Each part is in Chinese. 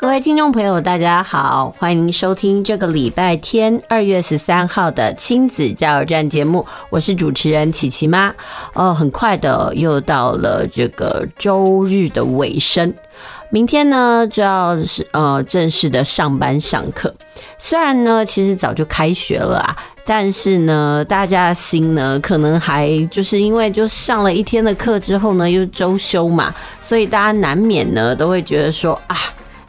各位听众朋友，大家好，欢迎收听这个礼拜天二月十三号的亲子加油站节目，我是主持人琪琪妈。哦，很快的又到了这个周日的尾声，明天呢就要是呃正式的上班上课。虽然呢其实早就开学了啊，但是呢大家心呢可能还就是因为就上了一天的课之后呢又周休嘛，所以大家难免呢都会觉得说啊。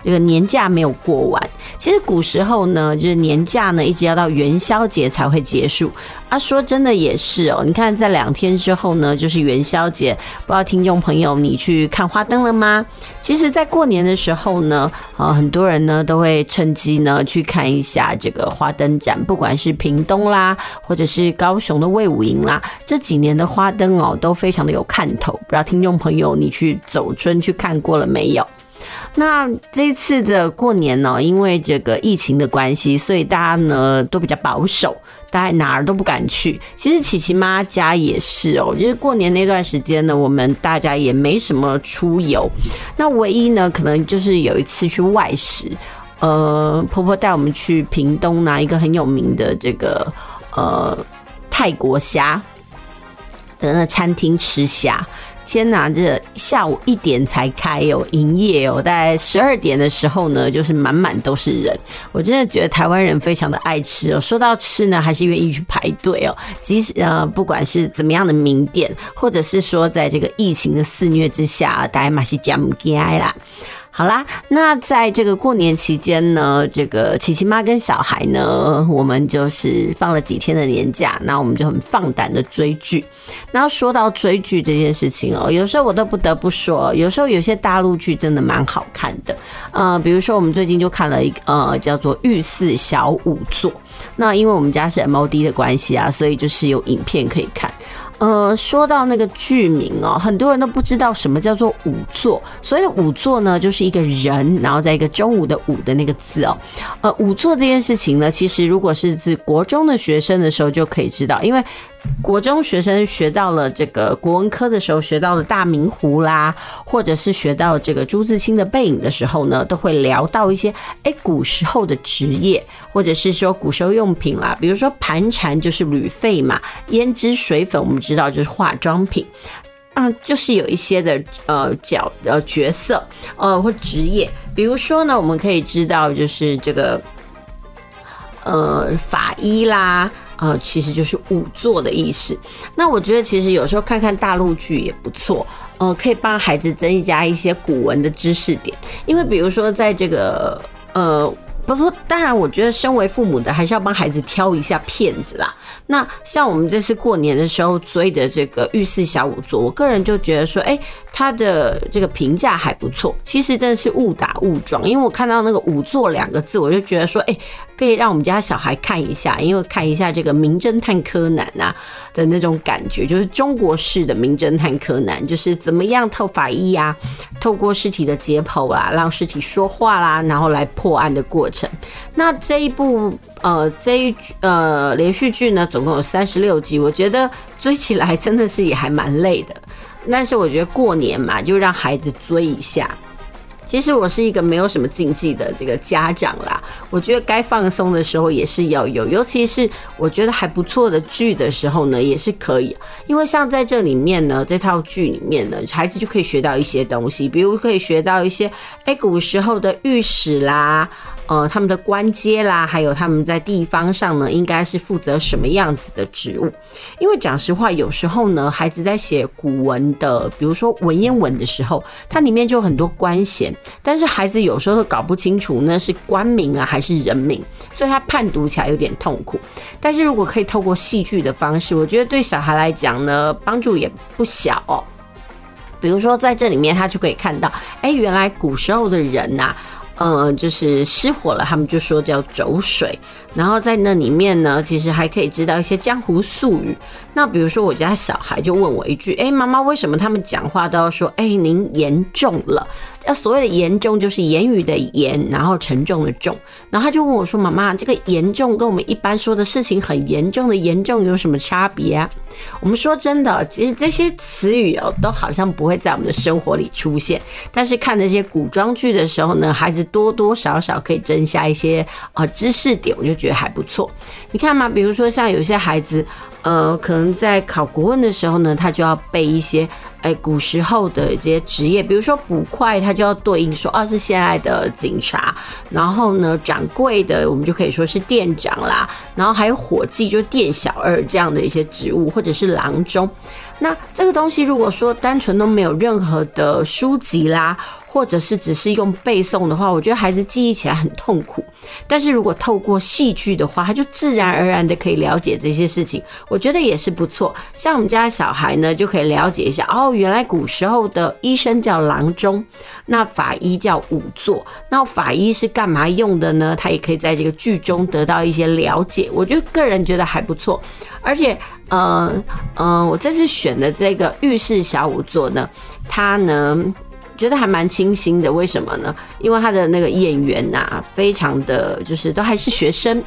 这个年假没有过完，其实古时候呢，就是年假呢，一直要到元宵节才会结束。啊，说真的也是哦，你看在两天之后呢，就是元宵节。不知道听众朋友你去看花灯了吗？其实，在过年的时候呢，呃，很多人呢都会趁机呢去看一下这个花灯展，不管是屏东啦，或者是高雄的卫武营啦，这几年的花灯哦都非常的有看头。不知道听众朋友你去走春去看过了没有？那这次的过年呢，因为这个疫情的关系，所以大家呢都比较保守，大家哪儿都不敢去。其实琪琪妈家也是哦，就是过年那段时间呢，我们大家也没什么出游。那唯一呢，可能就是有一次去外食，呃，婆婆带我们去屏东拿一个很有名的这个呃泰国虾的那餐厅吃虾。天哪，这下午一点才开有，营业哦，在十二点的时候呢，就是满满都是人。我真的觉得台湾人非常的爱吃哦，说到吃呢，还是愿意去排队哦。即使呃，不管是怎么样的名店，或者是说在这个疫情的肆虐之下，大家嘛是加不开啦。好啦，那在这个过年期间呢，这个琪琪妈跟小孩呢，我们就是放了几天的年假，那我们就很放胆的追剧。那说到追剧这件事情哦，有时候我都不得不说，有时候有些大陆剧真的蛮好看的。呃，比如说我们最近就看了一个呃叫做《御四小仵作》，那因为我们家是 MOD 的关系啊，所以就是有影片可以看。呃，说到那个剧名哦，很多人都不知道什么叫做仵作。所以仵作呢，就是一个人，然后在一个中午的午的那个字哦。呃，仵作这件事情呢，其实如果是自国中的学生的时候就可以知道，因为。国中学生学到了这个国文科的时候，学到了大明湖啦，或者是学到这个朱自清的背影的时候呢，都会聊到一些哎古时候的职业，或者是说古时候用品啦，比如说盘缠就是旅费嘛，胭脂水粉我们知道就是化妆品，嗯，就是有一些的呃角呃角色呃或职业，比如说呢，我们可以知道就是这个呃法医啦。呃，其实就是仵作的意思。那我觉得其实有时候看看大陆剧也不错，呃，可以帮孩子增加一些古文的知识点。因为比如说在这个呃，不说，当然我觉得身为父母的还是要帮孩子挑一下片子啦。那像我们这次过年的时候追的这个《御四小仵作》，我个人就觉得说，哎，他的这个评价还不错。其实真的是误打误撞，因为我看到那个“仵作”两个字，我就觉得说，哎。可以让我们家小孩看一下，因为看一下这个《名侦探柯南》啊的那种感觉，就是中国式的《名侦探柯南》，就是怎么样透法医啊，透过尸体的解剖啊，让尸体说话啦，然后来破案的过程。那这一部呃这一呃连续剧呢，总共有三十六集，我觉得追起来真的是也还蛮累的。但是我觉得过年嘛，就让孩子追一下。其实我是一个没有什么禁忌的这个家长啦。我觉得该放松的时候也是要有，尤其是我觉得还不错的剧的时候呢，也是可以。因为像在这里面呢，这套剧里面呢，孩子就可以学到一些东西，比如可以学到一些哎古时候的御史啦。呃，他们的官阶啦，还有他们在地方上呢，应该是负责什么样子的职务？因为讲实话，有时候呢，孩子在写古文的，比如说文言文的时候，它里面就有很多官衔，但是孩子有时候都搞不清楚那是官名啊还是人名，所以他判读起来有点痛苦。但是如果可以透过戏剧的方式，我觉得对小孩来讲呢，帮助也不小哦。比如说在这里面，他就可以看到，哎，原来古时候的人呐、啊。嗯，就是失火了，他们就说叫走水。然后在那里面呢，其实还可以知道一些江湖术语。那比如说，我家小孩就问我一句：“哎，妈妈，为什么他们讲话都要说‘哎，您言重了’？要所谓的言重，就是言语的言，然后沉重的重。然后他就问我说：‘妈妈，这个严重跟我们一般说的事情很严重的严重有什么差别啊？’我们说真的，其实这些词语哦，都好像不会在我们的生活里出现。但是看这些古装剧的时候呢，孩子多多少少可以增加一些啊知识点，我就觉得还不错。你看嘛，比如说像有些孩子。呃，可能在考国文的时候呢，他就要背一些，哎、古时候的这些职业，比如说捕快，他就要对应说，哦，是现在的警察。然后呢，掌柜的，我们就可以说是店长啦。然后还有伙计，就是店小二这样的一些职务，或者是郎中。那这个东西，如果说单纯都没有任何的书籍啦。或者是只是用背诵的话，我觉得孩子记忆起来很痛苦。但是如果透过戏剧的话，他就自然而然的可以了解这些事情，我觉得也是不错。像我们家小孩呢，就可以了解一下哦，原来古时候的医生叫郎中，那法医叫仵作，那法医是干嘛用的呢？他也可以在这个剧中得到一些了解。我觉得个人觉得还不错，而且，呃，呃，我这次选的这个浴室小五座呢，他呢。觉得还蛮清新的，为什么呢？因为他的那个演员呐、非常的就是都还是学生。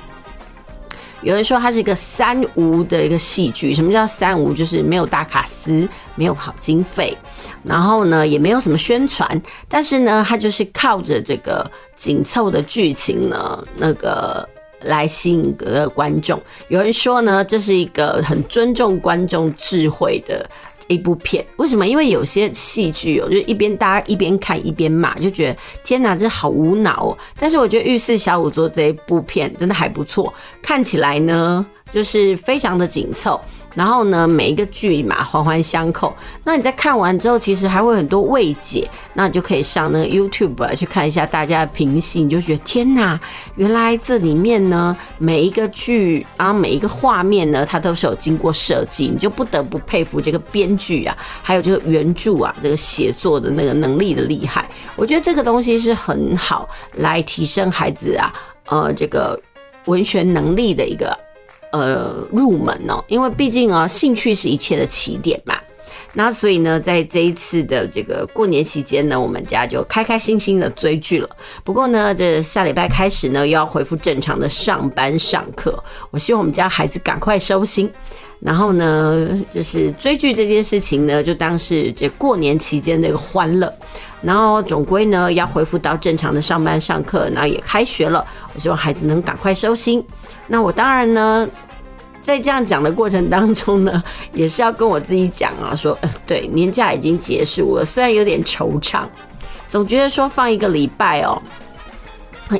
有人说他是一个三无的一个戏剧，什么叫三无？就是没有大卡司，没有好经费，然后呢也没有什么宣传，但是呢，他就是靠着这个紧凑的剧情呢，那个来吸引各个观众。有人说呢，这是一个很尊重观众智慧的。一部片，为什么？因为有些戏剧哦，就是一边大家一边看一边骂，就觉得天哪，这好无脑哦。但是我觉得《御四小仵作》这一部片真的还不错，看起来呢，就是非常的紧凑。然后呢，每一个剧嘛，环环相扣。那你在看完之后，其实还会很多未解，那你就可以上那个 YouTube 去看一下大家的评析，你就觉得天哪，原来这里面呢，每一个剧啊，每一个画面呢，它都是有经过设计，你就不得不佩服这个编剧啊，还有这个原著啊，这个写作的那个能力的厉害。我觉得这个东西是很好来提升孩子啊，呃，这个文学能力的一个。呃，入门哦，因为毕竟啊，兴趣是一切的起点嘛。那所以呢，在这一次的这个过年期间呢，我们家就开开心心的追剧了。不过呢，这下礼拜开始呢，又要恢复正常的上班上课。我希望我们家孩子赶快收心。然后呢，就是追剧这件事情呢，就当是这过年期间的一个欢乐。然后总归呢，要恢复到正常的上班上课，然后也开学了。我希望孩子能赶快收心。那我当然呢。在这样讲的过程当中呢，也是要跟我自己讲啊，说，对，年假已经结束了，虽然有点惆怅，总觉得说放一个礼拜哦，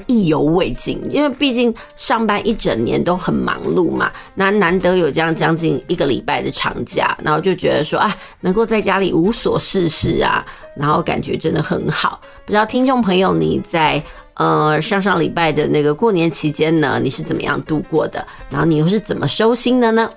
意犹未尽，因为毕竟上班一整年都很忙碌嘛，那难得有这样将近一个礼拜的长假，然后就觉得说，啊，能够在家里无所事事啊，然后感觉真的很好。不知道听众朋友你在。呃，上上礼拜的那个过年期间呢，你是怎么样度过的？然后你又是怎么收心的呢？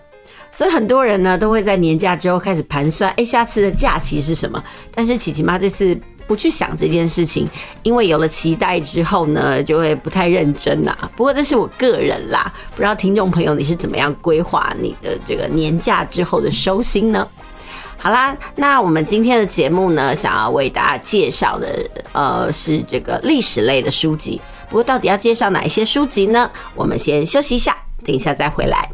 所以很多人呢都会在年假之后开始盘算，哎，下次的假期是什么？但是琪琪妈这次不去想这件事情，因为有了期待之后呢，就会不太认真呐。不过这是我个人啦，不知道听众朋友你是怎么样规划你的这个年假之后的收心呢？好啦，那我们今天的节目呢，想要为大家介绍的，呃，是这个历史类的书籍。不过，到底要介绍哪一些书籍呢？我们先休息一下，等一下再回来。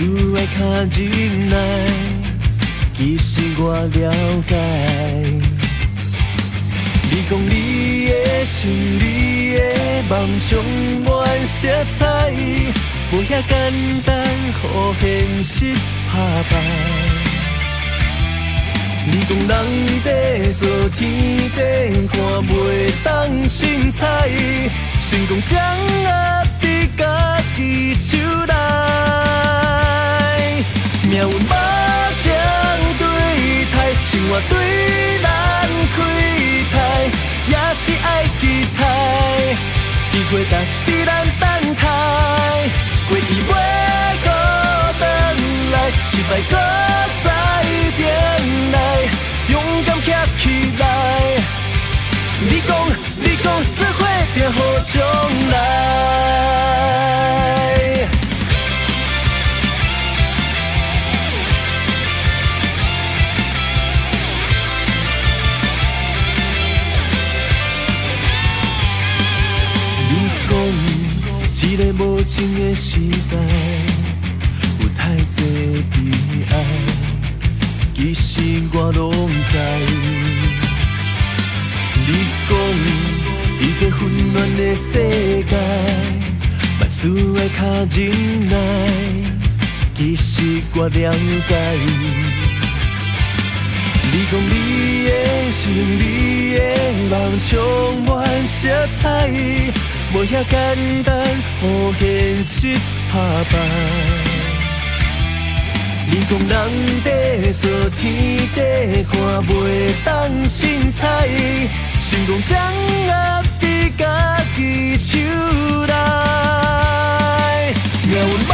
万事爱较忍耐。其实我了解。你讲你的心，你的梦充满色彩，无遐简单，予现实打败。你讲人在做天地，看袂当凊彩。成功掌握伫家己手我，对咱开台，也是爱期待，机会值得咱等待，过去袂搁转来，失败搁再点来，勇敢站起来，你讲，你讲。变好将来，情的时代，有太多悲哀，其实我拢知。你讲。在这混乱的世界，万事爱较忍耐。其实我了解，你讲你的心，你的梦充满色彩，无遐简单，予现实打败。你讲人在做天地，看袂当凊彩，成功掌握。家己手内，命运目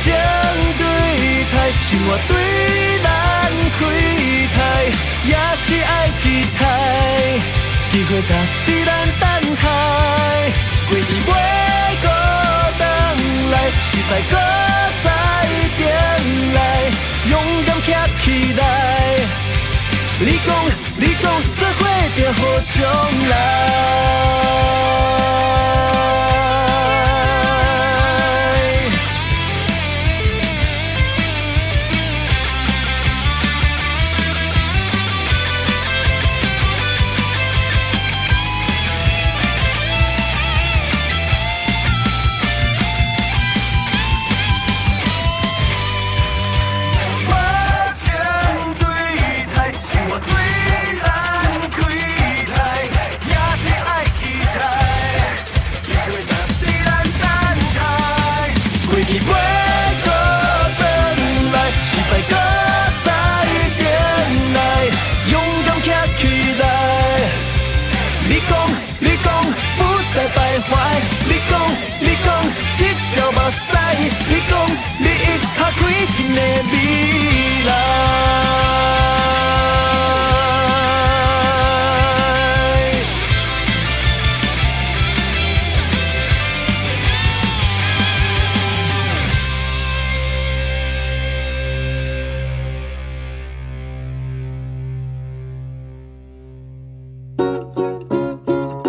睭对待，生活对咱开台，也是爱期待，机会值得，过去袂搁转来，失败搁再点来，勇敢站起来，你讲，你讲，做伙变好将来。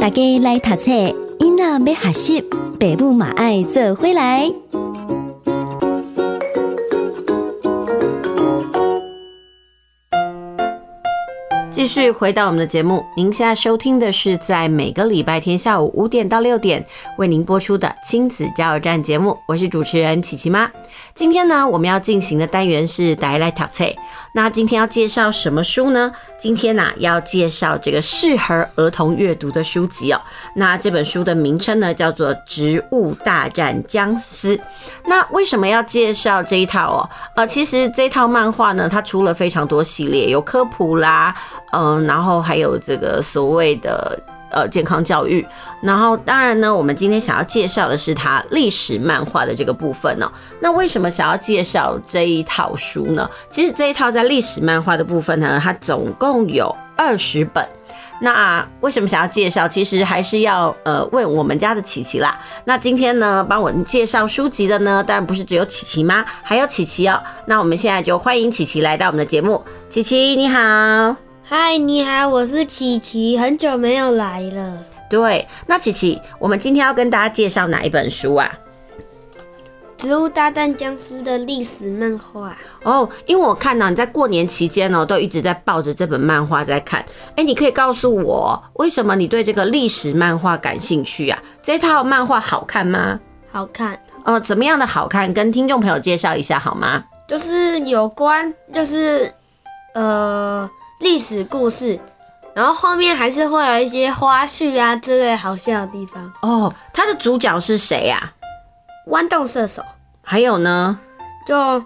大家来读册，囡仔要学习，爸母嘛爱做回来。继续回到我们的节目，您现在收听的是在每个礼拜天下午五点到六点为您播出的亲子加油站节目，我是主持人琪琪妈。今天呢，我们要进行的单元是大家来读册。那今天要介绍什么书呢？今天呢、啊，要介绍这个适合儿童阅读的书籍哦。那这本书的名称呢，叫做《植物大战僵尸》。那为什么要介绍这一套哦？呃，其实这套漫画呢，它出了非常多系列，有科普啦。嗯，然后还有这个所谓的呃健康教育，然后当然呢，我们今天想要介绍的是它历史漫画的这个部分呢、哦。那为什么想要介绍这一套书呢？其实这一套在历史漫画的部分呢，它总共有二十本。那为什么想要介绍？其实还是要呃问我们家的琪琪啦。那今天呢，帮我们介绍书籍的呢，当然不是只有琪琪吗，还有琪琪哦。那我们现在就欢迎琪琪来到我们的节目。琪琪你好，嗨，你好，我是琪琪，很久没有来了。对，那琪琪，我们今天要跟大家介绍哪一本书啊？《植物大战僵尸》的历史漫画哦，因为我看到你在过年期间呢，都一直在抱着这本漫画在看。哎，你可以告诉我，为什么你对这个历史漫画感兴趣啊？这套漫画好看吗？好看。呃，怎么样的好看？跟听众朋友介绍一下好吗？就是有关，就是呃历史故事，然后后面还是会有一些花絮啊之类好笑的地方。哦，它的主角是谁呀？豌豆射手，还有呢，就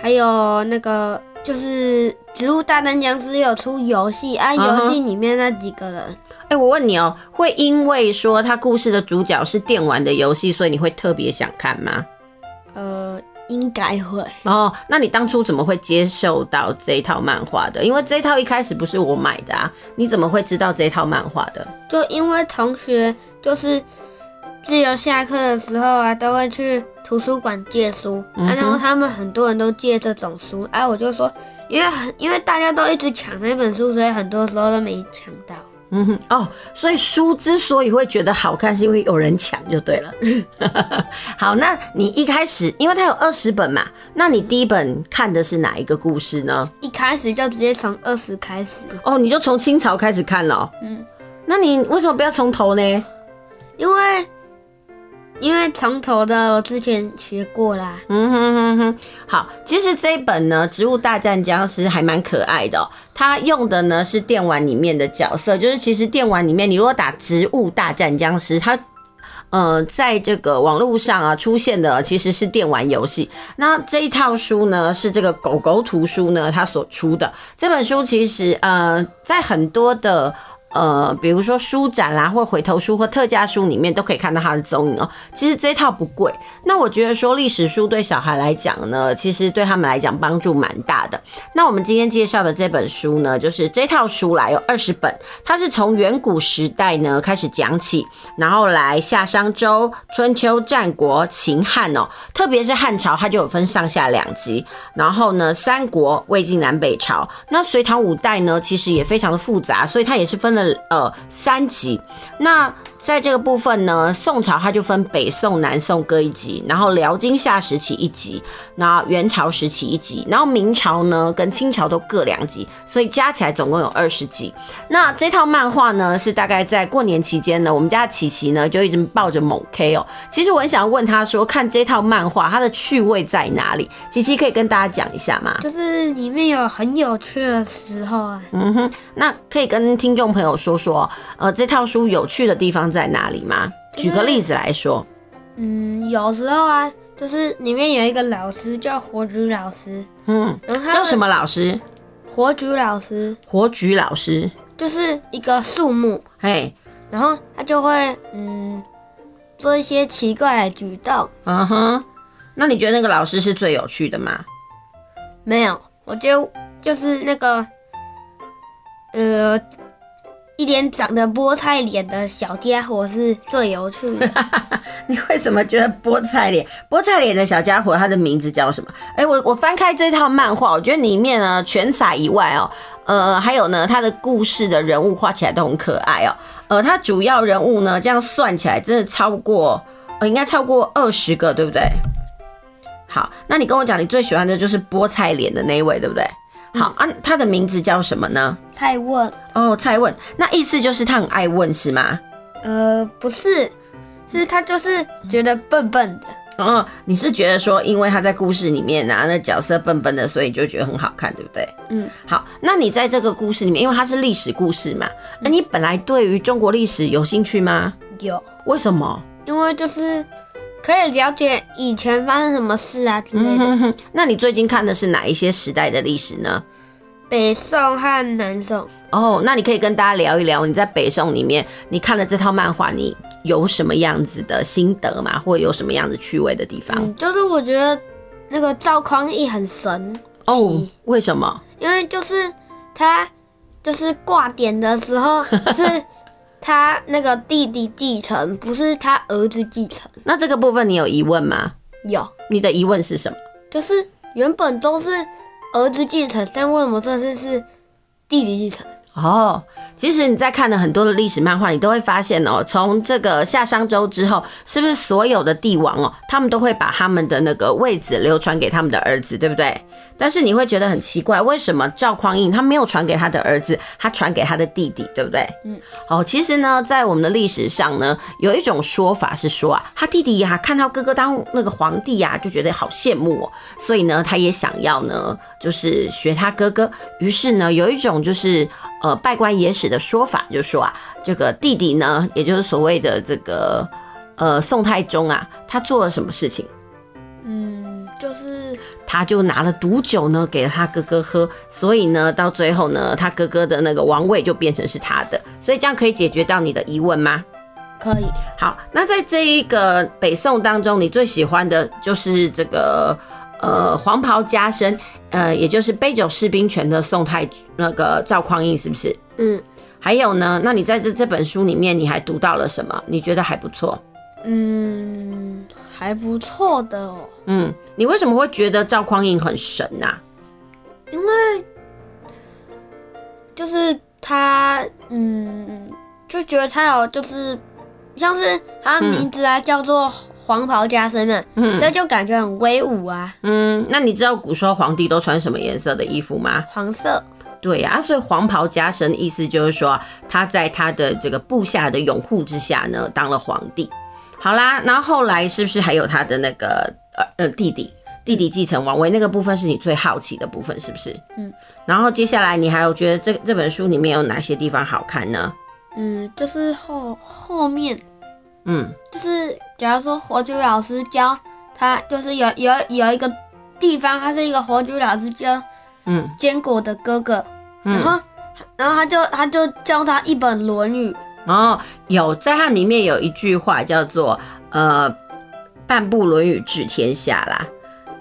还有那个就是《植物大战僵尸》有出游戏啊，游戏里面那几个人。哎、uh 我问你哦、喔，会因为说它故事的主角是电玩的游戏，所以你会特别想看吗？呃，应该会。哦，那你当初怎么会接受到这一套漫画的？因为这一套一开始不是我买的啊，你怎么会知道这一套漫画的？就因为同学就是。自由下课的时候啊，都会去图书馆借书，嗯啊，然后他们很多人都借这种书，哎，啊，我就说，因为很因为大家都一直抢那本书，所以很多时候都没抢到。嗯哼，哦，所以书之所以会觉得好看，是因为有人抢就对了。好，那你一开始，因为它有二十本嘛，那你第一本看的是哪一个故事呢？一开始就直接从二十开始。哦，你就从清朝开始看了喔？嗯，那你为什么不要从头呢？因为。因为从头的我之前学过啦。嗯哼哼哼，好，其实这一本呢，《植物大战僵尸》还蛮可爱的。它用的呢是电玩里面的角色，就是其实电玩里面，你如果打《植物大战僵尸》，它呃在这个网络上啊出现的其实是电玩游戏。那这一套书呢是这个狗狗图书呢它所出的这本书，其实呃在很多的。呃，比如说书展啦，或回头书或特价书里面都可以看到它的踪影哦。其实这套不贵，那我觉得说历史书对小孩来讲呢，其实对他们来讲帮助蛮大的。那我们今天介绍的这本书呢，就是这套书来有二十本，它是从远古时代呢开始讲起，然后来夏商周、春秋战国、秦汉哦，特别是汉朝，它就有分上下两集。然后呢，三国、魏晋南北朝，那隋唐五代呢，其实也非常的复杂，所以它也是分了。呃，三级。那在这个部分呢，宋朝它就分北宋、南宋各一集，然后辽金夏时期一集，然后元朝时期一集，然后明朝呢跟清朝都各两集，所以加起来总共有二十集。那这套漫画呢，是大概在过年期间呢，我们家琪琪呢就一直抱着猛 K 哦。其实我很想问他说，看这套漫画它的趣味在哪里？琪琪可以跟大家讲一下吗？就是里面有很有趣的时候啊。嗯哼，那可以跟听众朋友说说，呃，这套书有趣的地方在哪里吗？举个例子来说，嗯，有时候啊，就是里面有一个老师叫火炬老师，嗯，叫什么老师？火炬老师，火炬老师就是一个树木，嘿，然后他就会嗯做一些奇怪的举动，嗯哼，那你觉得那个老师是最有趣的吗？没有，我觉得就是那个，呃。一脸长得菠菜脸的小家伙是最有趣的。你为什么觉得菠菜脸？菠菜脸的小家伙，他的名字叫什么？哎、我我翻开这套漫画，我觉得里面呢全彩以外哦、呃，还有呢，他的故事的人物画起来都很可爱哦、呃，他主要人物呢，这样算起来真的超过，呃，应该超过二十个，对不对？好，那你跟我讲，你最喜欢的就是菠菜脸的那一位，对不对？好啊，他的名字叫什么呢？蔡问。哦，蔡问，那意思就是他很爱问是吗？呃，不是，是他就是觉得笨笨的。哦，你是觉得说，因为他在故事里面啊，那角色笨笨的，所以就觉得很好看，对不对？嗯。好，那你在这个故事里面，因为它是历史故事嘛，那你本来对于中国历史有兴趣吗？有。为什么？因为就是。可以了解以前发生什么事啊之类的。那你最近看的是哪一些时代的历史呢？北宋和南宋。哦，那你可以跟大家聊一聊，你在北宋里面，你看了这套漫画，你有什么样子的心得吗？或者有什么样子趣味的地方？嗯，就是我觉得那个赵匡胤很神。哦，为什么？因为就是他就是挂点的时候 是他那个弟弟继承，不是他儿子继承。那这个部分你有疑问吗？有，你的疑问是什么？就是原本都是儿子继承，但为什么这次是弟弟继承？哦，其实你在看了很多的历史漫画，你都会发现哦，从这个夏商周之后，是不是所有的帝王哦，他们都会把他们的那个位子流传给他们的儿子，对不对？但是你会觉得很奇怪，为什么赵匡胤他没有传给他的儿子，他传给他的弟弟，对不对？嗯，哦，其实呢，在我们的历史上呢，有一种说法是说啊，他弟弟呀、啊、看到哥哥当那个皇帝呀、啊，就觉得好羡慕哦，所以呢，他也想要呢，就是学他哥哥。于是呢，有一种就是。呃，拜官野史的说法就是说啊，这个弟弟呢，也就是所谓的这个呃宋太宗啊，他做了什么事情？嗯，就是他就拿了毒酒呢给了他哥哥喝，所以呢，到最后呢，他哥哥的那个王位就变成是他的，所以这样可以解决到你的疑问吗？可以。好，那在这一个北宋当中，你最喜欢的就是这个。呃，黄袍加身，呃，也就是杯酒释兵权的宋太那个赵匡胤，是不是？嗯。还有呢？那你在这这本书里面，你还读到了什么？你觉得还不错？嗯，还不错的哦。嗯，你为什么会觉得赵匡胤很神呐、啊？因为就是他，嗯，就觉得他有，就是像是他的名字啊，嗯、叫做。黄袍加身嘛，嗯，这就感觉很威武啊。嗯，那你知道古时候皇帝都穿什么颜色的衣服吗？黄色。对呀、啊，所以黄袍加身意思就是说他在他的这个部下的拥护之下呢，当了皇帝。好啦，然后后来是不是还有他的那个呃呃弟弟弟弟继承王位？那个部分是你最好奇的部分，是不是？嗯。然后接下来你还有觉得这这本书里面有哪些地方好看呢？嗯，就是后后面。嗯，就是假如说火炬老师教他，就是有有有一个地方，他是一个火炬老师教，嗯，坚果的哥哥，嗯、然后然后他就他就教他一本《论语》。哦，有在它里面有一句话叫做呃“半部《论语》治天下”啦，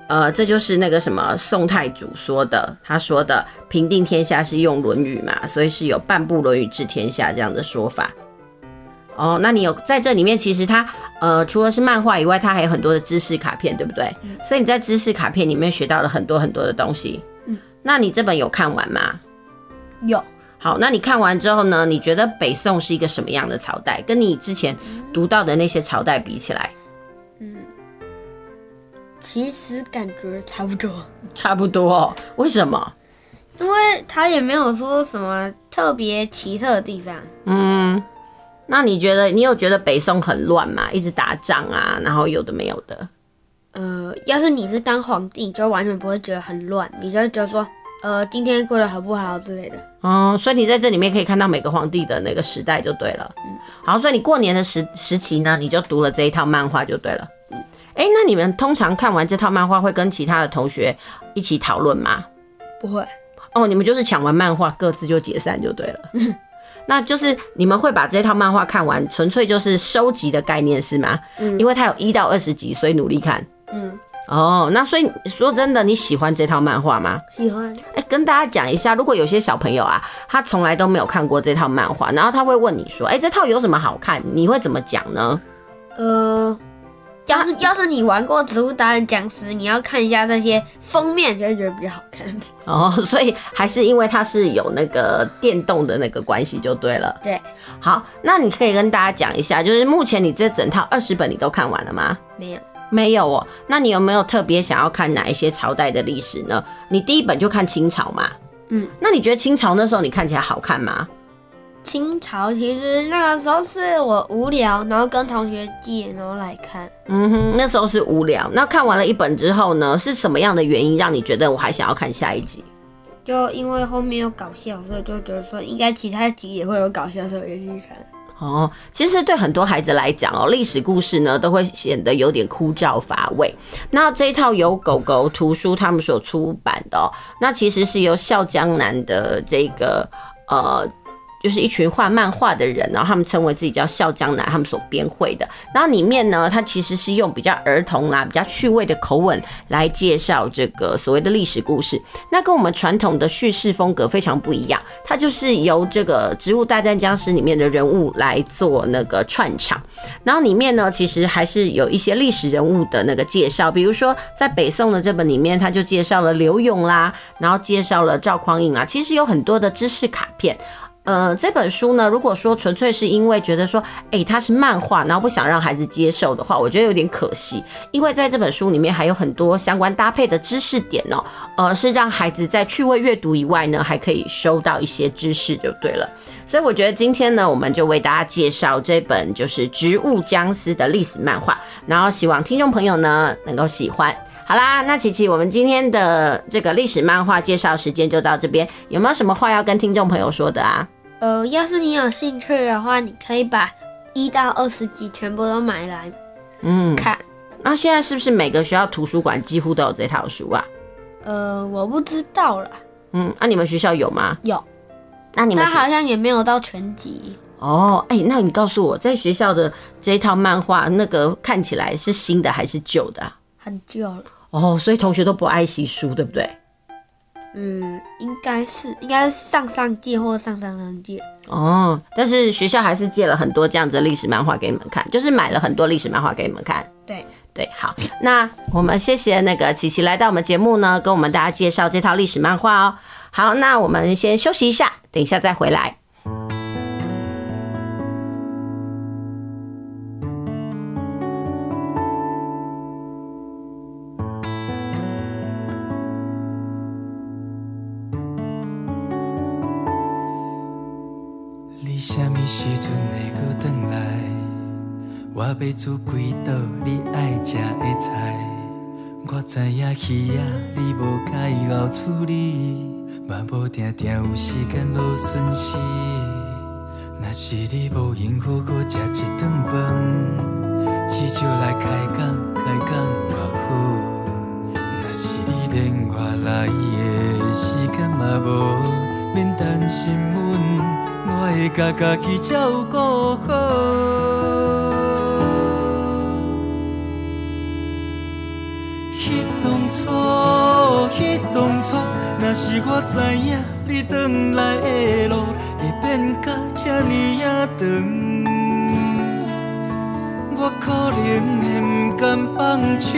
呃，这就是那个什么宋太祖说的，他说的平定天下是用《论语》嘛，所以是有“半部《论语》治天下”这样的说法。哦，那你有在这里面，其实它呃，除了是漫画以外，它还有很多的知识卡片，对不对？嗯。所以你在知识卡片里面学到了很多很多的东西。嗯。那你这本有看完吗？有。好，那你看完之后呢？你觉得北宋是一个什么样的朝代？跟你之前读到的那些朝代比起来？嗯，其实感觉差不多。差不多哦？为什么？因为他也没有说什么特别奇特的地方。嗯。那你觉得你有觉得北宋很乱吗？一直打仗啊，然后有的没有的。呃，要是你是当皇帝，就完全不会觉得很乱，你就会觉得说，呃，今天过得好不好之类的。嗯，所以你在这里面可以看到每个皇帝的那个时代就对了。嗯，好，所以你过年的时时期呢，你就读了这一套漫画就对了。嗯，哎、欸，那你们通常看完这套漫画会跟其他的同学一起讨论吗？不会。哦，你们就是抢完漫画各自就解散就对了。那就是你们会把这套漫画看完，纯粹就是收集的概念是吗？嗯，因为它有一到二十集，所以努力看。嗯，哦，那所以说真的，你喜欢这套漫画吗？喜欢。哎、欸，跟大家讲一下，如果有些小朋友啊，他从来都没有看过这套漫画，然后他会问你说，哎、欸，这套有什么好看？你会怎么讲呢？呃。要是要是你玩过《植物大战僵尸》，你要看一下这些封面，就会觉得比较好看哦。所以还是因为它是有那个电动的那个关系就对了。对，好，那你可以跟大家讲一下，就是目前你这整套二十本你都看完了吗？没有，没有哦。那你有没有特别想要看哪一些朝代的历史呢？你第一本就看清朝嘛。嗯，那你觉得清朝那时候你看起来好看吗？清朝其实那个时候是我无聊，然后跟同学借，然后来看。嗯哼，那时候是无聊。那看完了一本之后呢，是什么样的原因让你觉得我还想要看下一集？就因为后面有搞笑，所以就觉得说应该其他集也会有搞笑，所以也继续看。哦，其实对很多孩子来讲哦，历史故事呢都会显得有点枯燥乏味。那这一套由狗狗图书他们所出版的哦，那其实是由笑江南的这个呃。就是一群画漫画的人，然后他们称为自己叫笑江南，他们所编绘的。然后里面呢，它其实是用比较儿童啦、比较趣味的口吻来介绍这个所谓的历史故事。那跟我们传统的叙事风格非常不一样，它就是由这个《植物大战僵尸》里面的人物来做那个串场。然后里面呢，其实还是有一些历史人物的那个介绍，比如说在北宋的这本里面，他就介绍了刘永啦，然后介绍了赵匡胤啊，其实有很多的知识卡片。呃，这本书呢，如果说纯粹是因为觉得说，哎，它是漫画，然后不想让孩子接受的话，我觉得有点可惜。因为在这本书里面还有很多相关搭配的知识点哦，呃，是让孩子在趣味阅读以外呢，还可以收到一些知识就对了。所以我觉得今天呢，我们就为大家介绍这本就是《植物僵尸》的历史漫画，然后希望听众朋友呢能够喜欢。好啦，那琪琪，我们今天的这个历史漫画介绍时间就到这边，有没有什么话要跟听众朋友说的啊？呃，要是你有兴趣的话，你可以把一到二十集全部都买来，嗯，看。那现在是不是每个学校图书馆几乎都有这套书啊？呃，我不知道啦。嗯，那、啊、你们学校有吗？有。那你们他好像也没有到全集。哦，哎、欸，那你告诉我，在学校的这一套漫画，那个看起来是新的还是旧的？很旧了。哦，所以同学都不爱惜书，对不对？嗯，应该是，应该是上上届或上上上届哦。但是学校还是借了很多这样子的历史漫画给你们看，就是买了很多历史漫画给你们看。对对，好，那我们谢谢那个琪琪来到我们节目呢，跟我们大家介绍这套历史漫画哦。好，那我们先休息一下，等一下再回来。时阵会佮转来我要煮几道你爱食的菜，我知影鱼仔你无介意熬处理，嘛无定定有时间无顺时。若是你无闲好好食一顿饭，至少来开讲开讲偌好。若是你连我来的时间嘛无，免担心阮，我会家家己照顾好。初，彼当初，若是我知影你转来的路会变甲这呢仔长，我可能会不甘放手，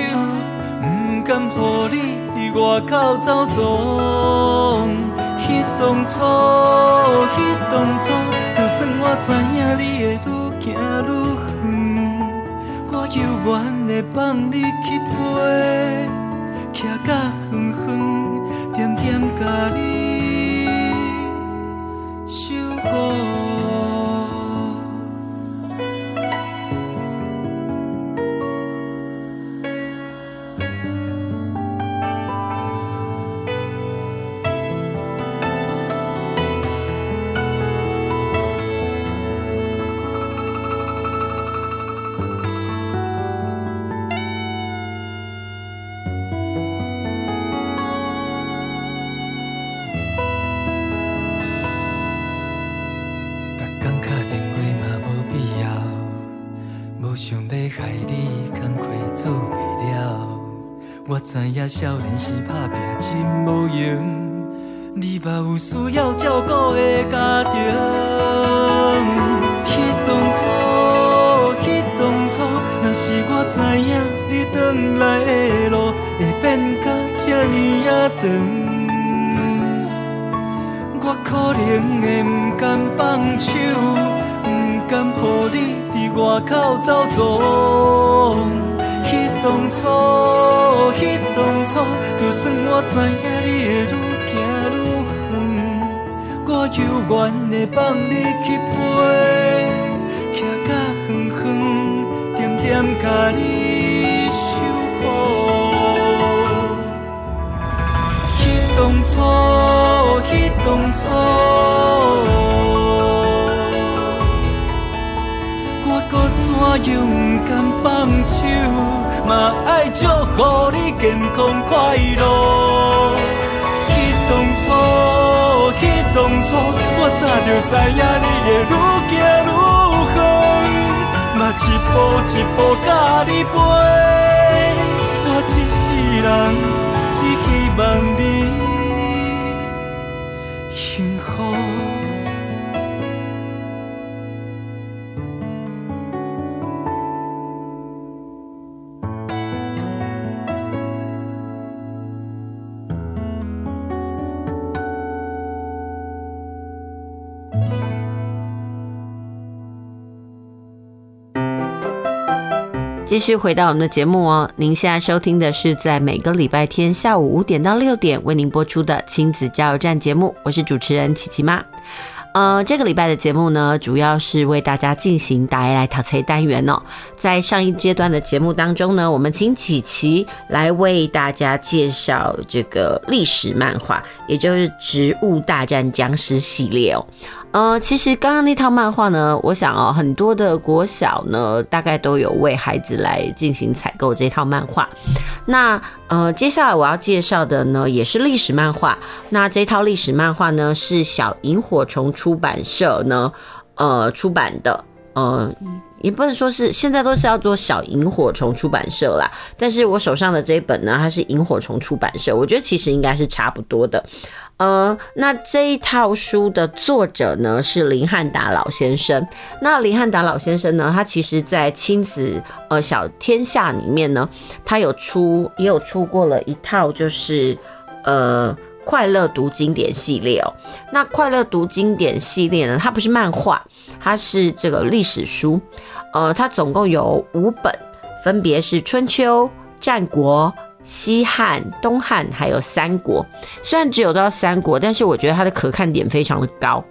不甘予你伫外口走荡。当初，彼当初，就算我知影你会愈行愈远，我犹原会放你去飞。徛甲远远，点点甲你守护。做不了，我知影少年时打拼真无用，你嘛有需要照顾的家庭。彼当初，彼当初，若是我知影你转来的路会变甲这呢啊长，我可能会不甘放手，不甘抱你伫外口走荡。当初，彼当初，就算我知影你会愈行愈远，我犹原会放你去飞，徛甲远远，点点甲你守护。彼当初，彼当初，我搁怎样不甘放手？嘛爱祝福你健康快乐。去当初，去。当初，我早就知影你会愈行愈好，嘛一步一步甲你陪，我一世人只希望你继续回到我们的节目哦，您现在收听的是在每个礼拜天下午五点到六点为您播出的亲子加油站节目，我是主持人琪琪妈。呃，这个礼拜的节目呢，主要是为大家进行大家来淘菜单元哦。在上一阶段的节目当中呢，我们请琪琪来为大家介绍这个历史漫画，也就是《植物大战僵尸》系列哦。呃，其实刚刚那套漫画呢，我想哦，很多的国小呢，大概都有为孩子来进行采购这套漫画。那呃，接下来我要介绍的呢，也是历史漫画。那这套历史漫画呢，是小萤火虫出版社呢，呃，出版的。呃，也不能说是现在都是要做小萤火虫出版社啦。但是我手上的这一本呢，它是萤火虫出版社，我觉得其实应该是差不多的。呃，那这一套书的作者呢，是林汉达老先生。那林汉达老先生呢，他其实在亲子呃小天下里面呢，他有出也有出过了一套，就是呃快乐读经典系列哦。那快乐读经典系列呢，它不是漫画，它是这个历史书。呃，它总共有五本，分别是春秋、战国。西汉、东汉还有三国，虽然只有到三国，但是我觉得它的可看点非常的高。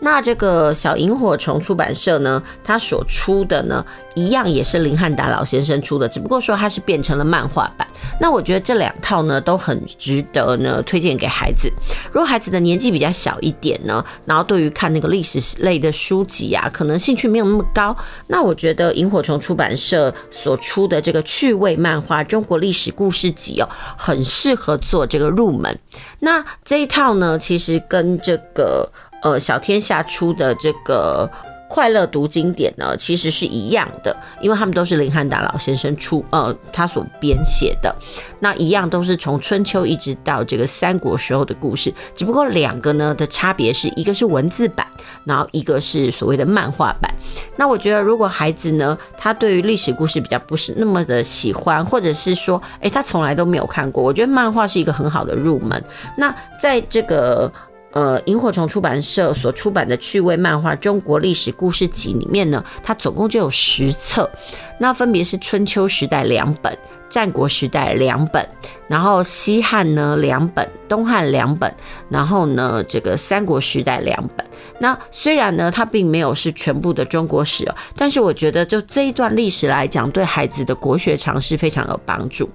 那这个小萤火虫出版社呢，它所出的呢，一样也是林汉达老先生出的，只不过说它是变成了漫画版。那我觉得这两套呢，都很值得呢推荐给孩子。如果孩子的年纪比较小一点呢，然后对于看那个历史类的书籍啊，可能兴趣没有那么高，那我觉得萤火虫出版社所出的这个趣味漫画《中国历史故事集》哦，很适合做这个入门。那这一套呢，其实跟这个。呃，小天下出的这个快乐读经典呢，其实是一样的，因为他们都是林汉达老先生出，呃，他所编写的，那一样都是从春秋一直到这个三国时候的故事，只不过两个呢的差别是一个是文字版，然后一个是所谓的漫画版。那我觉得，如果孩子呢，他对于历史故事比较不是那么的喜欢，或者是说，诶，他从来都没有看过，我觉得漫画是一个很好的入门。那在这个。呃，萤火虫出版社所出版的趣味漫画《中国历史故事集》里面呢，它总共就有十册，那分别是春秋时代两本。战国时代两本，然后西汉呢两本，东汉两本，然后呢这个三国时代两本。那虽然呢它并没有是全部的中国史，但是我觉得就这一段历史来讲，对孩子的国学常识非常有帮助。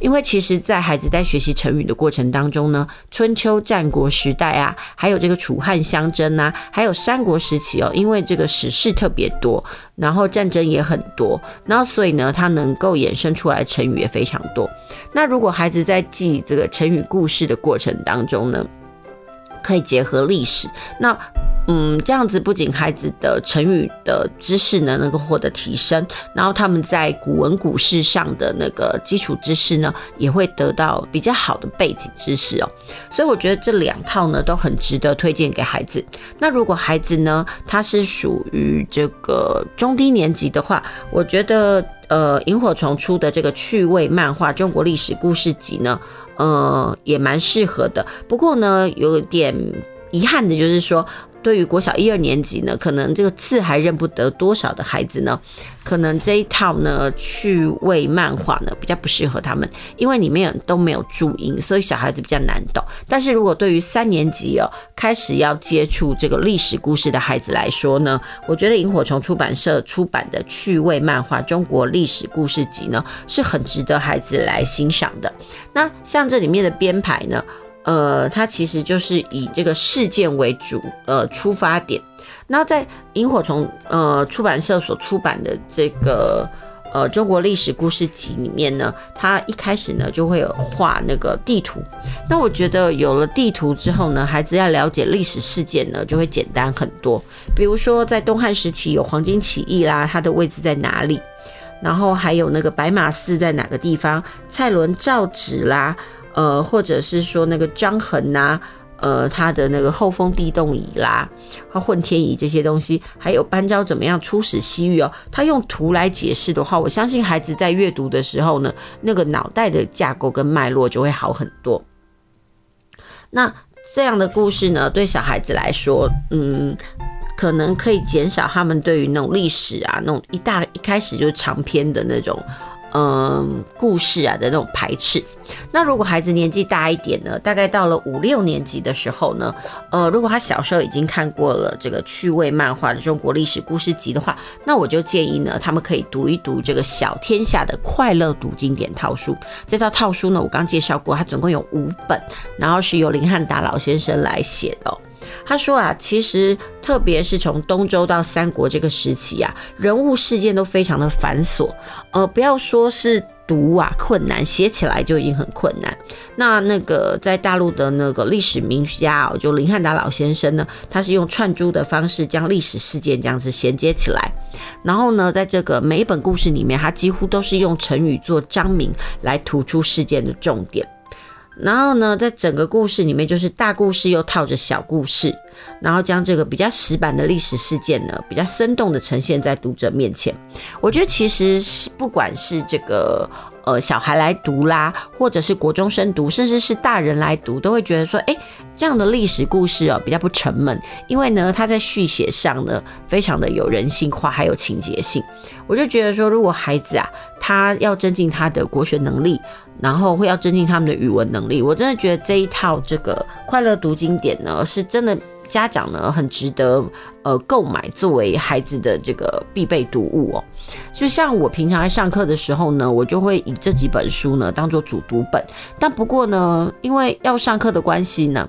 因为其实，在孩子在学习成语的过程当中呢，春秋战国时代啊，还有这个楚汉相争啊，还有三国时期哦，因为这个史事特别多。然后战争也很多，然后所以呢，它能够衍生出来的成语也非常多。那如果孩子在记这个成语故事的过程当中呢，可以结合历史，那。嗯，这样子不仅孩子的成语的知识呢能够获得提升，然后他们在古文古诗上的那个基础知识呢也会得到比较好的背景知识哦。所以我觉得这两套呢都很值得推荐给孩子。那如果孩子呢他是属于这个中低年级的话，我觉得呃萤火虫出的这个趣味漫画《中国历史故事集》呢，呃也蛮适合的。不过呢有点遗憾的就是说。对于国小一二年级呢，可能这个字还认不得多少的孩子呢，可能这一套呢趣味漫画呢比较不适合他们，因为里面都没有注音，所以小孩子比较难懂。但是如果对于三年级哦开始要接触这个历史故事的孩子来说呢，我觉得萤火虫出版社出版的趣味漫画《中国历史故事集》呢是很值得孩子来欣赏的。那像这里面的编排呢。呃，它其实就是以这个事件为主，呃，出发点。那在萤火虫呃出版社所出版的这个呃中国历史故事集里面呢，它一开始呢就会有画那个地图。那我觉得有了地图之后呢，孩子要了解历史事件呢就会简单很多。比如说在东汉时期有黄巾起义啦，它的位置在哪里？然后还有那个白马寺在哪个地方？蔡伦造纸啦，呃，或者是说那个张衡呐。呃，他的那个后封地动仪啦，和混天仪这些东西，还有班昭怎么样出使西域哦，他用图来解释的话，我相信孩子在阅读的时候呢，那个脑袋的架构跟脉络就会好很多。那这样的故事呢，对小孩子来说，嗯，可能可以减少他们对于那种历史啊，那种一大一开始就长篇的那种。嗯，故事啊的那种排斥。那如果孩子年纪大一点呢，大概到了五六年级的时候呢，呃，如果他小时候已经看过了这个趣味漫画的中国历史故事集的话，那我就建议呢，他们可以读一读这个小天下的快乐读经典套书。这套套书呢，我刚介绍过，它总共有五本，然后是由林汉达老先生来写的。他说啊，其实特别是从东周到三国这个时期啊，人物事件都非常的繁琐，呃，不要说是读啊困难，写起来就已经很困难。那那个在大陆的那个历史名家哦，就林汉达老先生呢，他是用串珠的方式将历史事件这样子衔接起来，然后呢，在这个每一本故事里面，他几乎都是用成语做章名来突出事件的重点。然后呢，在整个故事里面，就是大故事又套着小故事，然后将这个比较死板的历史事件呢，比较生动的呈现在读者面前。我觉得其实是不管是这个。呃，小孩来读啦，或者是国中生读，甚至是大人来读，都会觉得说，哎，这样的历史故事哦，比较不沉闷，因为呢，他在续写上呢，非常的有人性化，还有情节性。我就觉得说，如果孩子啊，他要增进他的国学能力，然后会要增进他们的语文能力，我真的觉得这一套这个快乐读经典呢，是真的。家长呢，很值得呃购买作为孩子的这个必备读物哦。就像我平常在上课的时候呢，我就会以这几本书呢当做主读本。但不过呢，因为要上课的关系呢。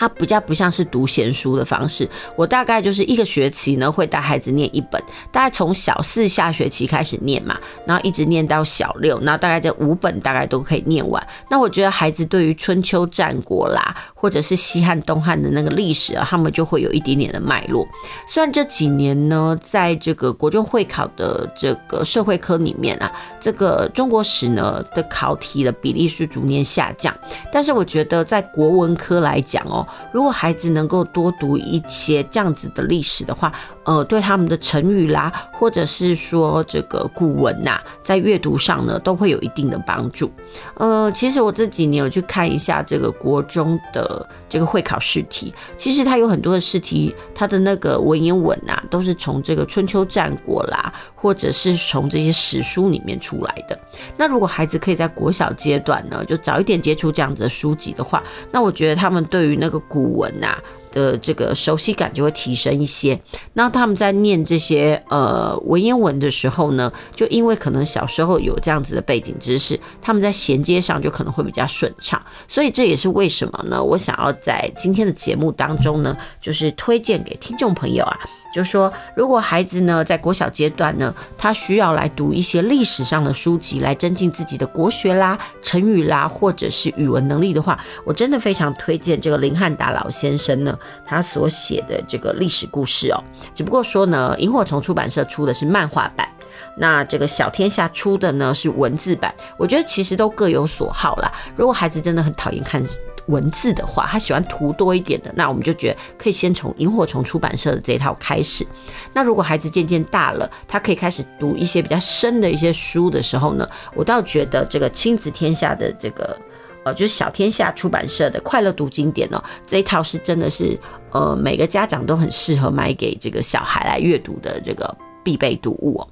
它比较不像是读闲书的方式，我大概就是一个学期呢会带孩子念一本，大概从小四下学期开始念嘛，然后一直念到小六，然后大概这五本大概都可以念完。那我觉得孩子对于春秋战国啦，或者是西汉东汉的那个历史啊，他们就会有一点点的脉络。虽然这几年呢，在这个国中会考的这个社会科里面啊，这个中国史呢的考题的比例是逐年下降，但是我觉得在国文科来讲哦。如果孩子能够多读一些这样子的历史的话，呃，对他们的成语啦，或者是说这个古文呐、在阅读上呢，都会有一定的帮助。呃，其实我这几年有去看一下这个国中的这个会考试题，其实它有很多的试题，它的那个文言文呐、都是从这个春秋战国啦，或者是从这些史书里面出来的。那如果孩子可以在国小阶段呢，就早一点接触这样子的书籍的话，那我觉得他们对于那个古文呐、的这个熟悉感就会提升一些。那他们在念这些呃文言文的时候呢，就因为可能小时候有这样子的背景知识，他们在衔接上就可能会比较顺畅。所以这也是为什么呢？我想要在今天的节目当中呢，就是推荐给听众朋友啊。就说，如果孩子呢在国小阶段呢，他需要来读一些历史上的书籍，来增进自己的国学啦、成语啦，或者是语文能力的话，我真的非常推荐这个林汉达老先生呢，他所写的这个历史故事哦。只不过说呢，萤火虫出版社出的是漫画版，那这个小天下出的呢是文字版。我觉得其实都各有所好啦。如果孩子真的很讨厌看。文字的话，他喜欢图多一点的，那我们就觉得可以先从萤火虫出版社的这一套开始。那如果孩子渐渐大了，他可以开始读一些比较深的一些书的时候呢，我倒觉得这个亲子天下的这个呃，就是小天下出版社的快乐读经典哦，这一套是真的是呃，每个家长都很适合买给这个小孩来阅读的这个必备读物哦。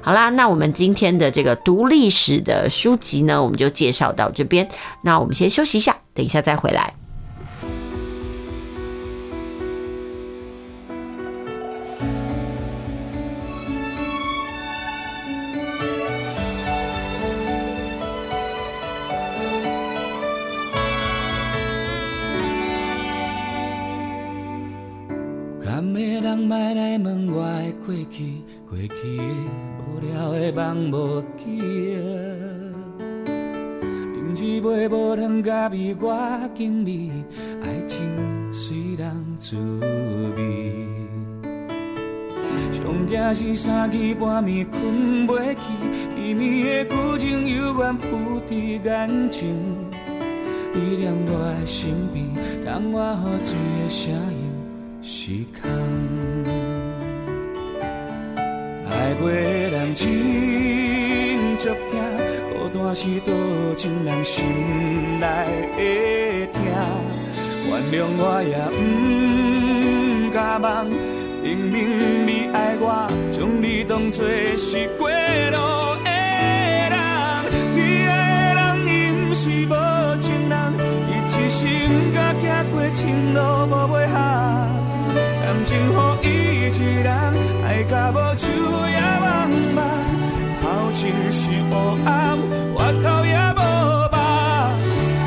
好啦，那我们今天的这个读历史的书籍呢，我们就介绍到这边。那我们先休息一下，等一下再回来。过去，过去的无聊的梦无记啊。饮一杯无糖咖啡，我敬你，爱情虽然滋味。上惊是三更半暝困袂去，秘密的旧情犹原浮伫眼前。你踮我的身边，当我喝醉的声音是空。爱过的人真足疼，孤单是多情人心内会痛。原谅我也不敢忘。明明你爱我，将你当作是过路的人。你爱的人伊不是无情人，伊只是不敢行过情路无尾行。感情予伊一人，爱甲无手也茫茫，头前是黑暗，我头也无望。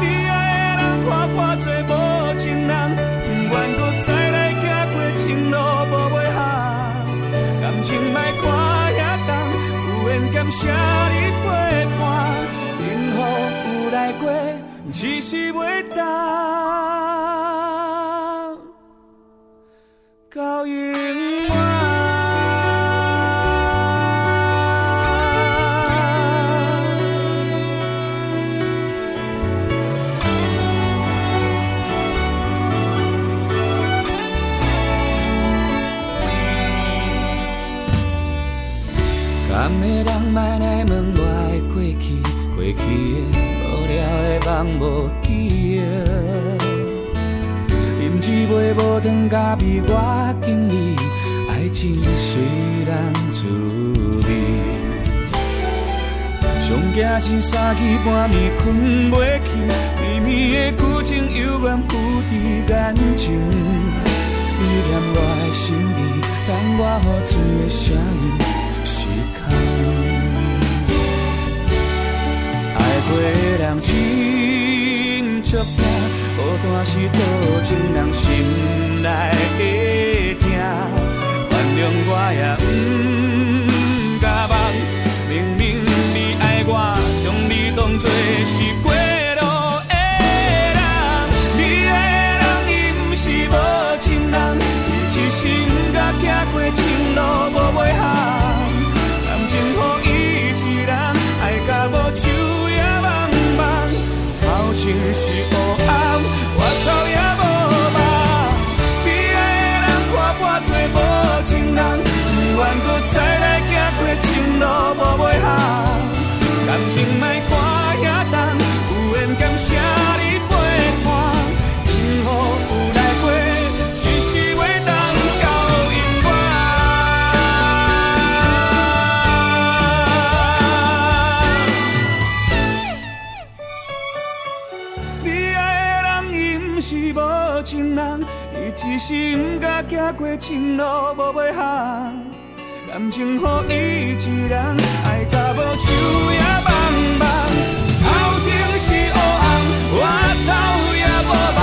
你爱的人看破做无情人，不愿搁再来行过情路。情莫看遐重，有缘感谢你陪伴，幸福有来过，只是袂当孤单是多情人，伊只是不敢行过情路无尾行。感情予伊一人，爱甲无手也茫茫。头前是黑暗，我头也无望。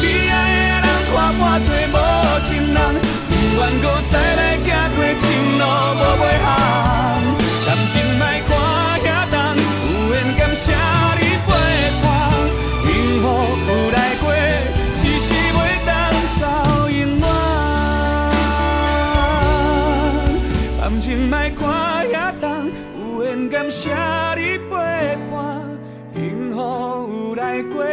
你爱的人看破做无情人，不愿搁再来行过情路无尾行。看遐重，有缘感谢你陪伴。幸福有来过，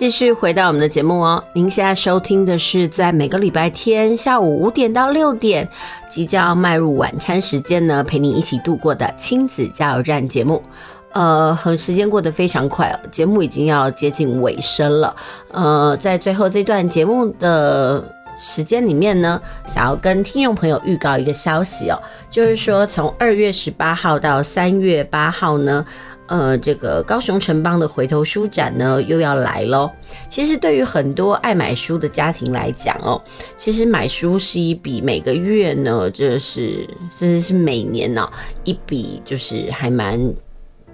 继续回到我们的节目哦，您现在收听的是在每个礼拜天下午五点到六点，即将迈入晚餐时间呢，陪你一起度过的亲子加油站节目。呃，和时间过得非常快哦，节目已经要接近尾声了。呃，在最后这段节目的时间里面呢，想要跟听众朋友预告一个消息哦，就是说从二月十八号到三月八号呢。呃，这个高雄城邦的回头书展呢又要来喽。其实对于很多爱买书的家庭来讲哦，其实买书是一笔每个月呢，这是甚至是每年呢、一笔，就是还蛮。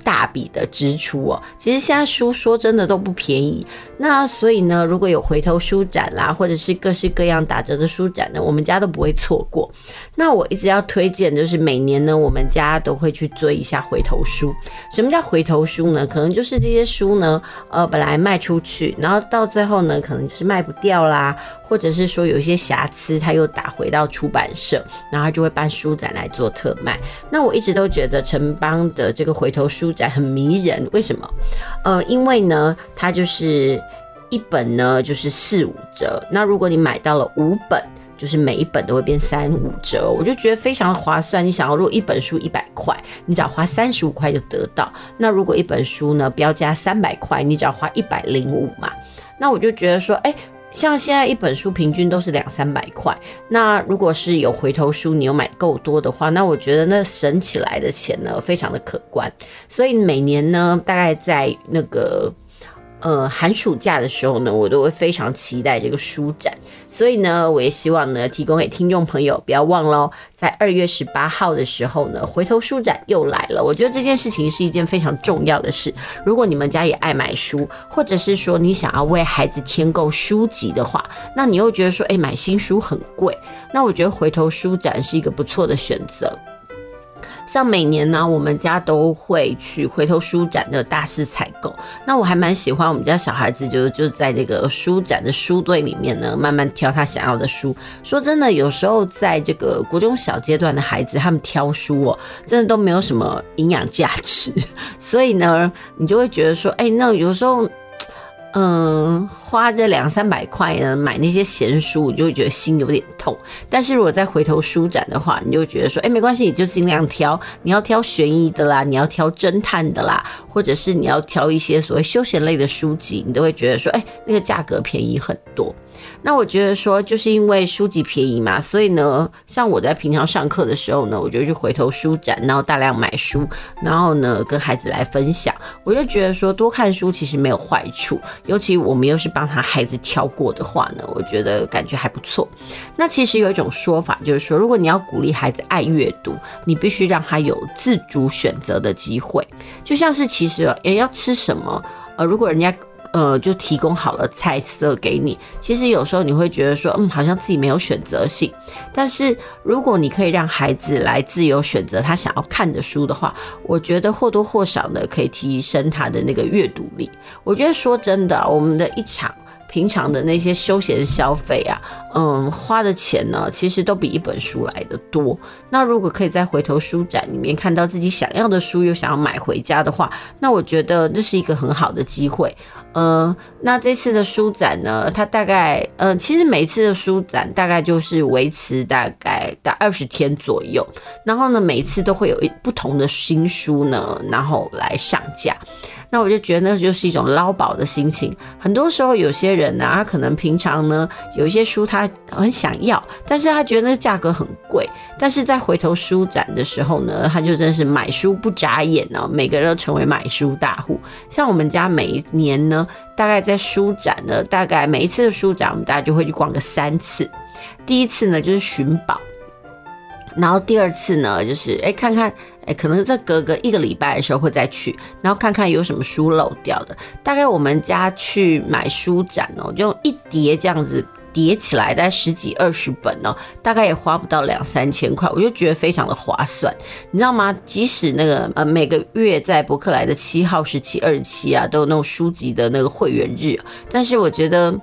大笔的支出哦，其实现在书说真的都不便宜。那所以呢，如果有回头书展啦，或者是各式各样打折的书展呢，我们家都不会错过。那我一直要推荐，就是每年呢，我们家都会去追一下回头书。什么叫回头书呢？可能就是这些书呢，呃，本来卖出去，然后到最后呢，可能就是卖不掉啦。或者是说有一些瑕疵，他又打回到出版社，然后就会办书展来做特卖。那我一直都觉得城邦的这个回头书展很迷人，为什么？呃，因为呢，它就是一本呢就是四五折，那如果你买到了五本，就是每一本都会变三五折，我就觉得非常划算。你想要，如果一本书一百块，你只要花三十五块就得到；那如果一本书呢标价三百块，你只要花一百零五嘛。那我就觉得说，哎。像现在一本书平均都是两三百块，那如果是有回头书，你有买够多的话，那我觉得那省起来的钱呢，非常的可观。所以每年呢，大概在那个。呃，寒暑假的时候呢，我都会非常期待这个书展，所以呢，我也希望呢，提供给听众朋友，不要忘了，在二月十八号的时候呢，回头书展又来了。我觉得这件事情是一件非常重要的事。如果你们家也爱买书，或者是说你想要为孩子添购书籍的话，那你又觉得说，哎，买新书很贵，那我觉得回头书展是一个不错的选择。像每年呢，我们家都会去回头书展的大肆采购。那我还蛮喜欢我们家小孩子，就就在这个书展的书堆里面呢，慢慢挑他想要的书。说真的，有时候在这个国中小阶段的孩子，他们挑书哦，真的都没有什么营养价值。所以呢，你就会觉得说，哎，那有时候。嗯，花这两三百块呢，买那些闲书，你就会觉得心有点痛。但是如果再回头舒展的话，你就觉得说，哎，没关系，你就尽量挑，你要挑悬疑的啦，你要挑侦探的啦，或者是你要挑一些所谓休闲类的书籍，你都会觉得说，哎，那个价格便宜很多。那我觉得说，就是因为书籍便宜嘛，所以呢，像我在平常上课的时候呢，我就去回头书展，然后大量买书，然后呢，跟孩子来分享。我就觉得说，多看书其实没有坏处，尤其我们又是帮他孩子挑过的话呢，我觉得感觉还不错。那其实有一种说法，就是说，如果你要鼓励孩子爱阅读，你必须让他有自主选择的机会，就像是其实也要吃什么，呃，如果人家。呃，就提供好了菜色给你。其实有时候你会觉得说，嗯，好像自己没有选择性。但是如果你可以让孩子来自由选择他想要看的书的话，我觉得或多或少的可以提升他的那个阅读力。我觉得说真的，我们的一场。平常的那些休闲消费啊，嗯，花的钱呢，其实都比一本书来得多。那如果可以在回头书展里面看到自己想要的书，又想要买回家的话，那我觉得这是一个很好的机会。嗯，那这次的书展呢，它大概，嗯，其实每一次的书展大概就是维持大概在二十天左右，然后呢，每一次都会有一不同的新书呢，然后来上架。那我就觉得那就是一种捞宝的心情。很多时候，有些人呢、他可能平常呢有一些书他很想要，但是他觉得那价格很贵。但是在回头书展的时候呢，他就真是买书不眨眼呢，每个人都成为买书大户。像我们家每一年呢，大概在书展呢，大概每一次的书展，我们大家就会去逛个三次。第一次呢就是寻宝，然后第二次呢就是哎看看。哎，可能在隔个一个礼拜的时候会再去，然后看看有什么书漏掉的。大概我们家去买书展哦，就一叠这样子叠起来，大概十几二十本哦，大概也花不到两三千块，我就觉得非常的划算，你知道吗？即使那个呃每个月在博客来的七号、十七、二十七啊，都有那种书籍的那个会员日，但是我觉得。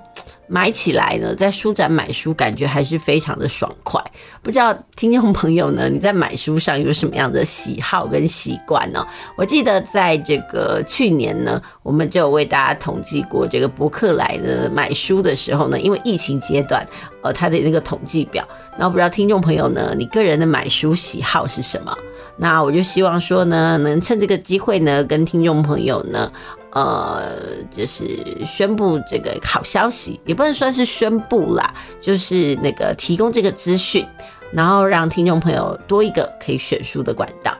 买起来呢，在书展买书感觉还是非常的爽快。不知道听众朋友呢，你在买书上有什么样的喜好跟习惯呢？我记得在这个去年呢，我们就有为大家统计过这个博客来的买书的时候呢，因为疫情阶段，呃，它的那个统计表，那我不知道听众朋友呢，你个人的买书喜好是什么？那我就希望说呢，能趁这个机会呢，跟听众朋友呢，呃，就是宣布这个好消息，也不能算是宣布啦，就是那个提供这个资讯，然后让听众朋友多一个可以选书的管道。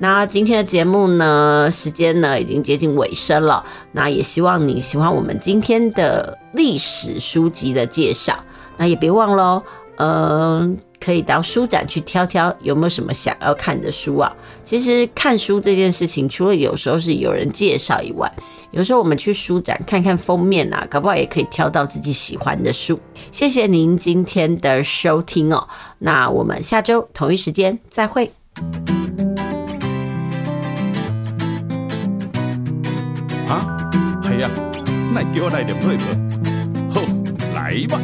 那今天的节目呢，时间呢已经接近尾声了，那也希望你喜欢我们今天的历史书籍的介绍，那也别忘了，嗯、可以到书展去挑挑，有没有什么想要看的书啊？其实看书这件事情，除了有时候是有人介绍以外，有时候我们去书展看看封面啊，搞不好也可以挑到自己喜欢的书。谢谢您今天的收听哦，那我们下周同一时间再会。啊，系啊，那叫我来点配合，好，来吧。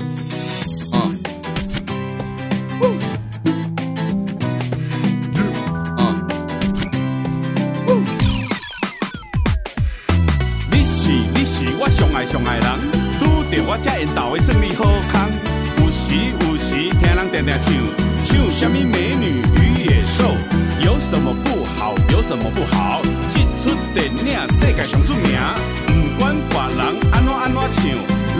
什么不好？这出电影世界上出名，不管别人安怎安怎唱，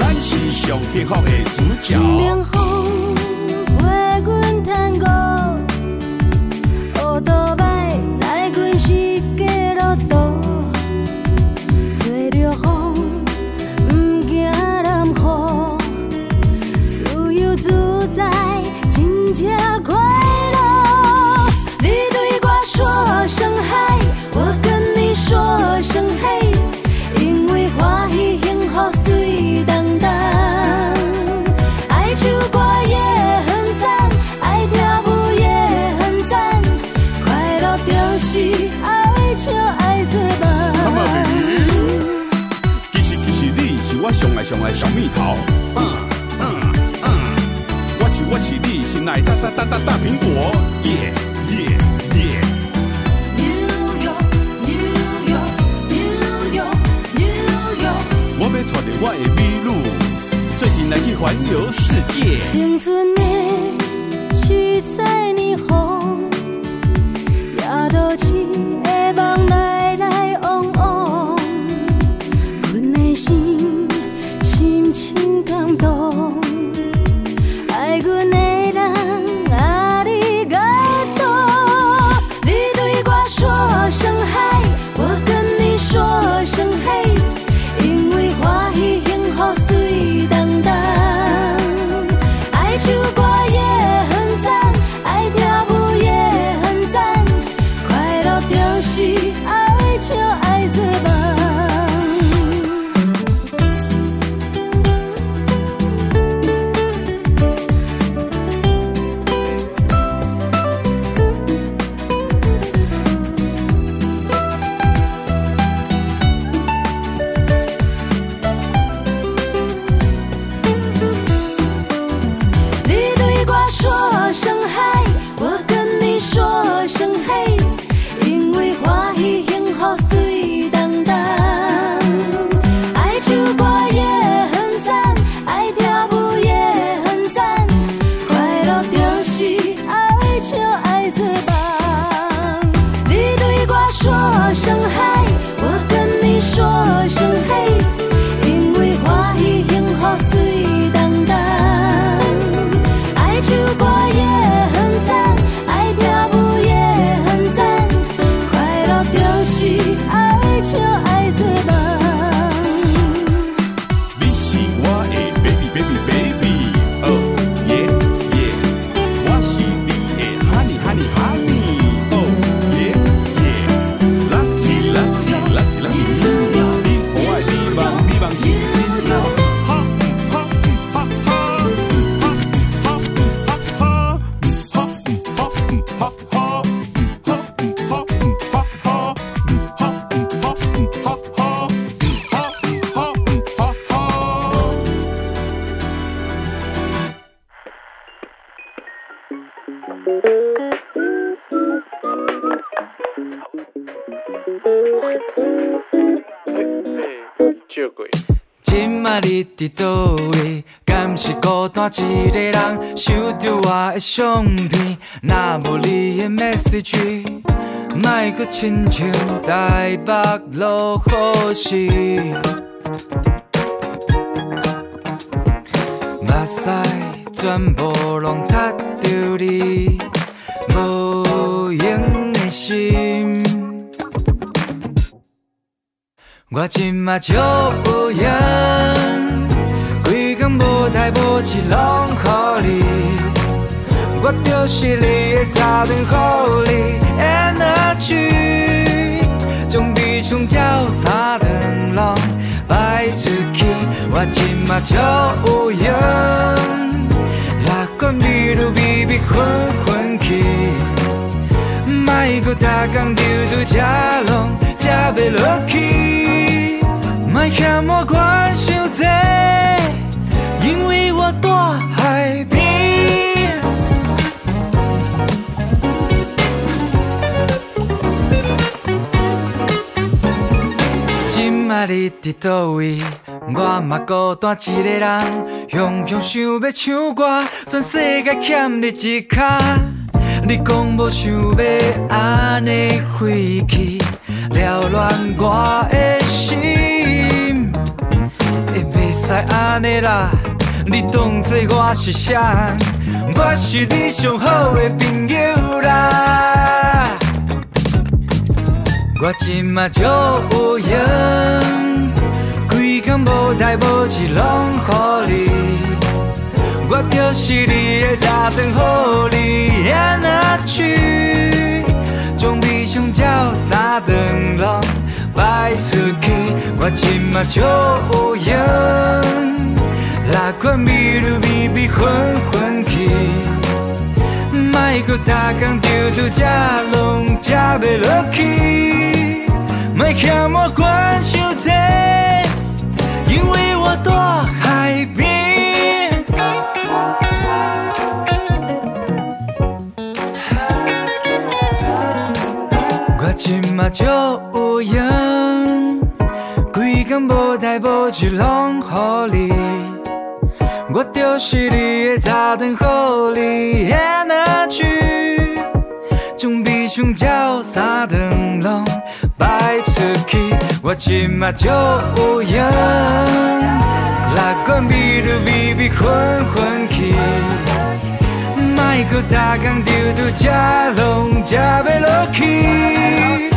咱是上幸福的主角。上来小蜜桃，嗯嗯嗯，我是我是你心爱大大大大大苹果，耶耶耶。New York, New York, New York, New York。我要带着我的美女，最近来去环游世界。伫倒位？敢是孤单一个人收着我的相片？若无你的 message，莫阁亲像台北落雨时。目屎全部拢踢着你无用的心。我今嘛就有闲，台无代无志拢予你。我就是你的早灯，予你 energy，将悲伤照三顿拢摆出去。我今嘛就有闲，哪管美女美美混混去，莫阁逐工丢丢吃拢吃袂落去。莫嫌我管伤济，因为我住海边。今仔日伫倒位，我嘛孤单一个人，雄雄想要唱歌，全世界欠你一卡。你讲无想要安尼飞去，扰乱我的心。会使安尼啦，你当作我是啥？我是你上好的朋友啦。我今嘛就有闲，规工无代无志拢乎你。我就是你的早灯，予你演下去，将悲伤照三顿拢摆出去。我今嘛就有闲，哪管美女美美混混去，莫阁逐工丢丢吃拢吃袂落去，莫嫌我管伤济，因为我住海边。我今嘛就有闲。规工无代无志拢予你，我就是你的早灯，予你演下去，将悲伤照三顿拢摆出去。我今嘛就有闲，哪管美女美美混混去，莫阁逐工丢丢吃拢吃袂落去。